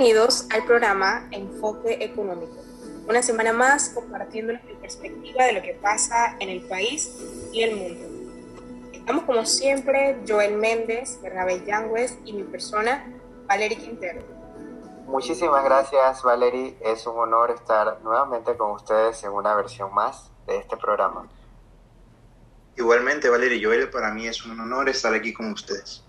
Bienvenidos al programa Enfoque Económico. Una semana más compartiendo mi perspectiva de lo que pasa en el país y el mundo. Estamos como siempre, Joel Méndez, Bernabé Yangüez y mi persona, Valery Quintero. Muchísimas gracias Valery, es un honor estar nuevamente con ustedes en una versión más de este programa. Igualmente Valery Joel, para mí es un honor estar aquí con ustedes.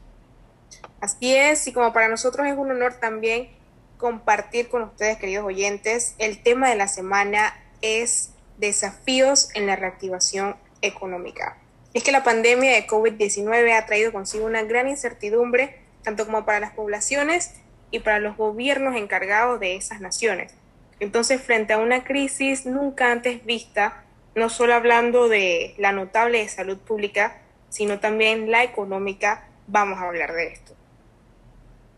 Así es, y como para nosotros es un honor también compartir con ustedes, queridos oyentes, el tema de la semana es desafíos en la reactivación económica. Es que la pandemia de COVID-19 ha traído consigo una gran incertidumbre, tanto como para las poblaciones y para los gobiernos encargados de esas naciones. Entonces, frente a una crisis nunca antes vista, no solo hablando de la notable salud pública, sino también la económica, vamos a hablar de esto.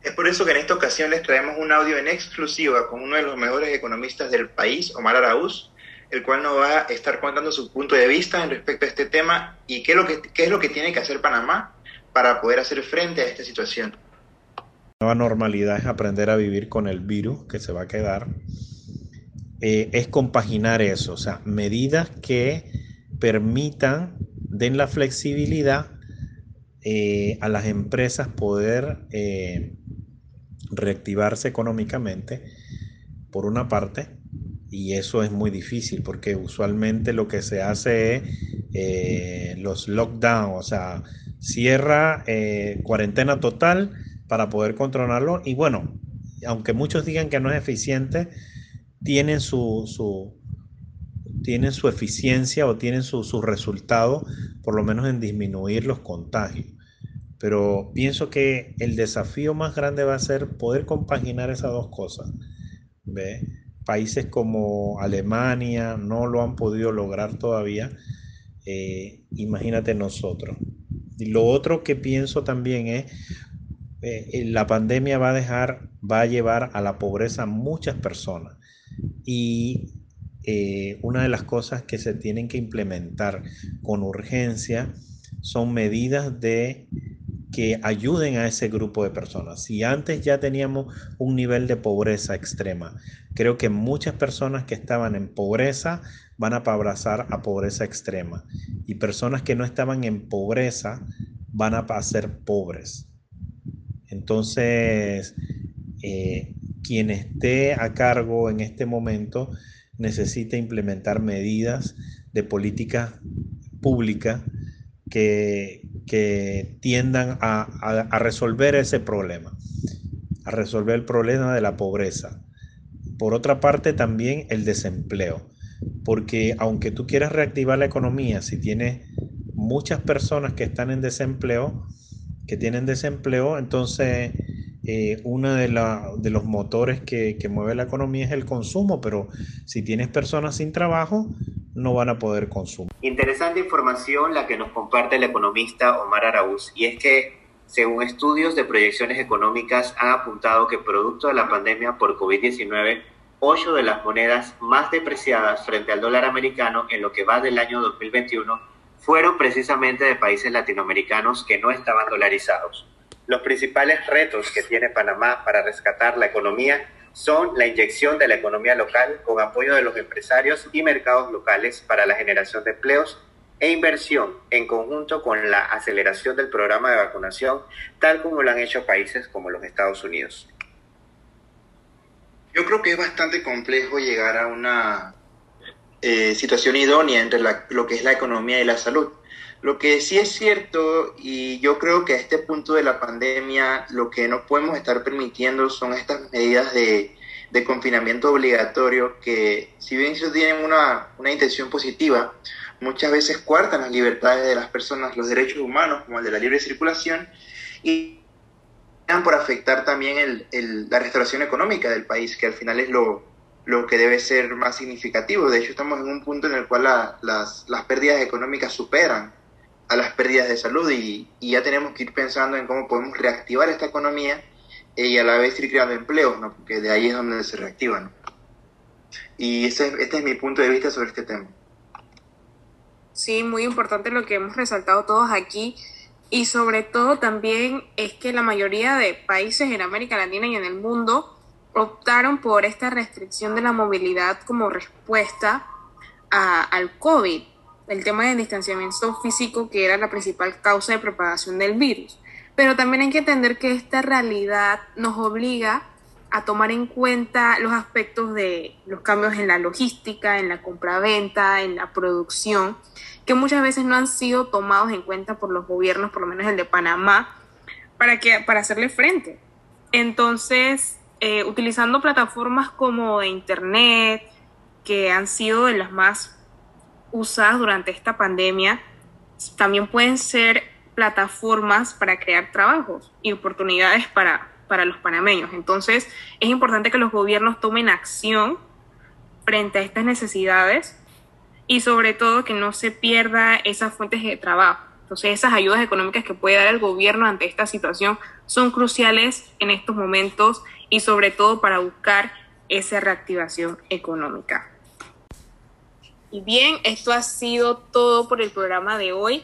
Es por eso que en esta ocasión les traemos un audio en exclusiva con uno de los mejores economistas del país, Omar Araúz, el cual nos va a estar contando su punto de vista en respecto a este tema y qué es lo que, tiene que hacer Panamá para poder hacer frente a esta situación. La nueva normalidad es aprender a vivir con el virus que se va a quedar. Eh, es compaginar eso, o sea, medidas que permitan, den la flexibilidad eh, a las empresas poder eh, reactivarse económicamente, por una parte, y eso es muy difícil porque usualmente lo que se hace es eh, los lockdown, o sea, cierra eh, cuarentena total para poder controlarlo y bueno, aunque muchos digan que no es eficiente, tienen su, su tienen su eficiencia o tienen su resultado, por lo menos en disminuir los contagios. Pero pienso que el desafío más grande va a ser poder compaginar esas dos cosas. ¿Ve? Países como Alemania no lo han podido lograr todavía. Eh, imagínate nosotros. Y lo otro que pienso también es, eh, la pandemia va a dejar, va a llevar a la pobreza a muchas personas. Y eh, una de las cosas que se tienen que implementar con urgencia son medidas de que ayuden a ese grupo de personas. Si antes ya teníamos un nivel de pobreza extrema, creo que muchas personas que estaban en pobreza van a abrazar a pobreza extrema y personas que no estaban en pobreza van a ser pobres. Entonces, eh, quien esté a cargo en este momento necesita implementar medidas de política pública que, que tiendan a, resolver ese problema, a resolver el problema de la pobreza. Por otra parte, también el desempleo, porque aunque tú quieras reactivar la economía, si tienes muchas personas que están en desempleo, que tienen desempleo, entonces eh, uno de, de, los motores que, que, mueve la economía es el consumo, pero si tienes personas sin trabajo, no van a poder consumir. Interesante información la que nos comparte el economista Omar Araúz, y es que según estudios de proyecciones económicas han apuntado que producto de la pandemia por COVID-19, ocho de las monedas más depreciadas frente al dólar americano en lo que va del año 2021 fueron precisamente de países latinoamericanos que no estaban dolarizados. Los principales retos que tiene Panamá para rescatar la economía son la inyección de la economía local con apoyo de los empresarios y mercados locales para la generación de empleos e inversión en conjunto con la aceleración del programa de vacunación, tal como lo han hecho países como los Estados Unidos. Yo creo que es bastante complejo llegar a una eh, situación idónea entre lo que es la economía y la salud. Lo que sí es cierto, y yo creo que a este punto de la pandemia lo que no podemos estar permitiendo son estas medidas de, confinamiento obligatorio que, si bien ellos tienen una, intención positiva, muchas veces cuartan las libertades de las personas, los derechos humanos, como el de la libre circulación, y por afectar también la restauración económica del país, que al final es lo, que debe ser más significativo. De hecho, estamos en un punto en el cual las, las pérdidas económicas superan a las pérdidas de salud y, ya tenemos que ir pensando en cómo podemos reactivar esta economía y a la vez ir creando empleos, ¿no? porque de ahí es donde se reactiva. ¿no? Y este, este es mi punto de vista sobre este tema. Sí, muy importante lo que hemos resaltado todos aquí y sobre todo también es que la mayoría de países en América Latina y en el mundo optaron por esta restricción de la movilidad como respuesta al COVID, el tema del distanciamiento físico que era la principal causa de propagación del virus. Pero también hay que entender que esta realidad nos obliga a tomar en cuenta los aspectos de los cambios en la logística, en la compraventa, en la producción, que muchas veces no han sido tomados en cuenta por los gobiernos, por lo menos el de Panamá, para, que, para hacerle frente. Entonces, eh, utilizando plataformas como Internet, que han sido de las más usadas durante esta pandemia, también pueden ser plataformas para crear trabajos y oportunidades para, para los panameños. Entonces, es importante que los gobiernos tomen acción frente a estas necesidades y sobre todo que no se pierda esas fuentes de trabajo. Entonces, esas ayudas económicas que puede dar el gobierno ante esta situación son cruciales en estos momentos y sobre todo para buscar esa reactivación económica. Y bien, esto ha sido todo por el programa de hoy.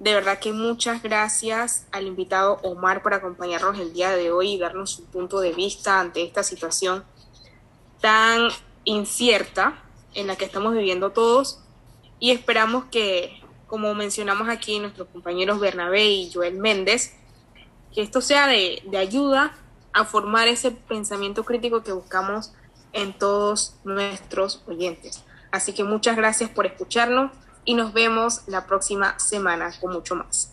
De verdad que muchas gracias al invitado Omar por acompañarnos el día de hoy y darnos su punto de vista ante esta situación tan incierta en la que estamos viviendo todos. Y esperamos que, como mencionamos aquí nuestros compañeros Bernabé y Joel Méndez, que esto sea de, de ayuda a formar ese pensamiento crítico que buscamos en todos nuestros oyentes. Así que muchas gracias por escucharnos y nos vemos la próxima semana con mucho más.